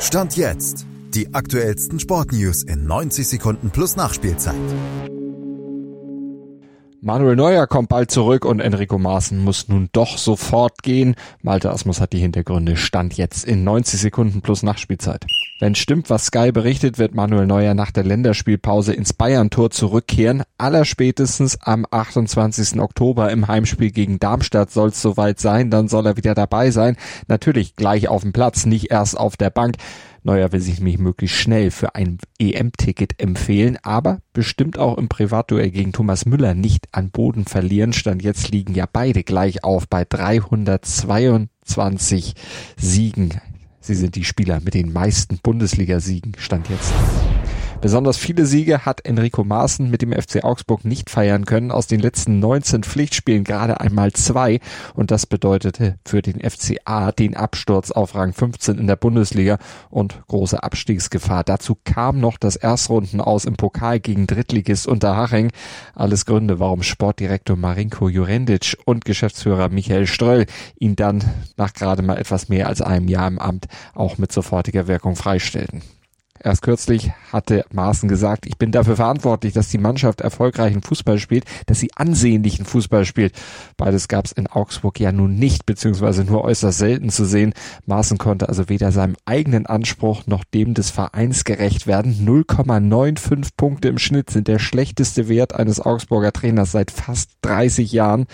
Stand jetzt. Die aktuellsten Sportnews in 90 Sekunden plus Nachspielzeit. Manuel Neuer kommt bald zurück und Enrico Maaßen muss nun doch sofort gehen. Malte Asmus hat die Hintergründe. Stand jetzt in 90 Sekunden plus Nachspielzeit. Wenn stimmt, was Sky berichtet, wird Manuel Neuer nach der Länderspielpause ins Bayern-Tor zurückkehren. Allerspätestens am 28. Oktober im Heimspiel gegen Darmstadt soll es soweit sein. Dann soll er wieder dabei sein. Natürlich gleich auf dem Platz, nicht erst auf der Bank. Neuer will sich nämlich möglichst schnell für ein EM-Ticket empfehlen, aber bestimmt auch im Privatduell gegen Thomas Müller nicht an Boden verlieren. Stand jetzt liegen ja beide gleich auf bei 322 Siegen. Sie sind die Spieler mit den meisten Bundesligasiegen, stand jetzt. Besonders viele Siege hat Enrico Maaßen mit dem FC Augsburg nicht feiern können. Aus den letzten 19 Pflichtspielen gerade einmal zwei. Und das bedeutete für den FCA den Absturz auf Rang 15 in der Bundesliga und große Abstiegsgefahr. Dazu kam noch das Erstrunden aus im Pokal gegen Drittligist Unterhaching. Alles Gründe, warum Sportdirektor Marinko Jurendic und Geschäftsführer Michael Ströll ihn dann nach gerade mal etwas mehr als einem Jahr im Amt auch mit sofortiger Wirkung freistellten. Erst kürzlich hatte Maaßen gesagt, ich bin dafür verantwortlich, dass die Mannschaft erfolgreichen Fußball spielt, dass sie ansehnlichen Fußball spielt. Beides gab es in Augsburg ja nun nicht, beziehungsweise nur äußerst selten zu sehen. Maaßen konnte also weder seinem eigenen Anspruch noch dem des Vereins gerecht werden. 0,95 Punkte im Schnitt sind der schlechteste Wert eines Augsburger Trainers seit fast 30 Jahren.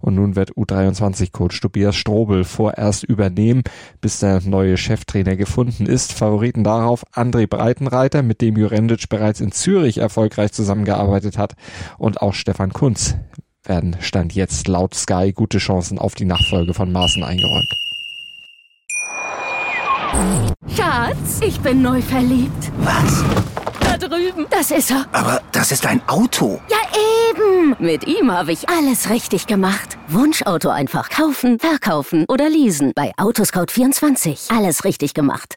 Und nun wird U23-Coach Tobias Strobel vorerst übernehmen, bis der neue Cheftrainer gefunden ist. Favoriten darauf André Breitenreiter, mit dem Jurendic bereits in Zürich erfolgreich zusammengearbeitet hat, und auch Stefan Kunz werden Stand jetzt laut Sky gute Chancen auf die Nachfolge von Maaßen eingeräumt. Schatz, ich bin neu verliebt. Was? Da drüben. Das ist er. Aber das ist ein Auto. Ja, eben. Mit ihm habe ich alles richtig gemacht. Wunschauto einfach kaufen, verkaufen oder leasen. Bei Autoscout24. Alles richtig gemacht.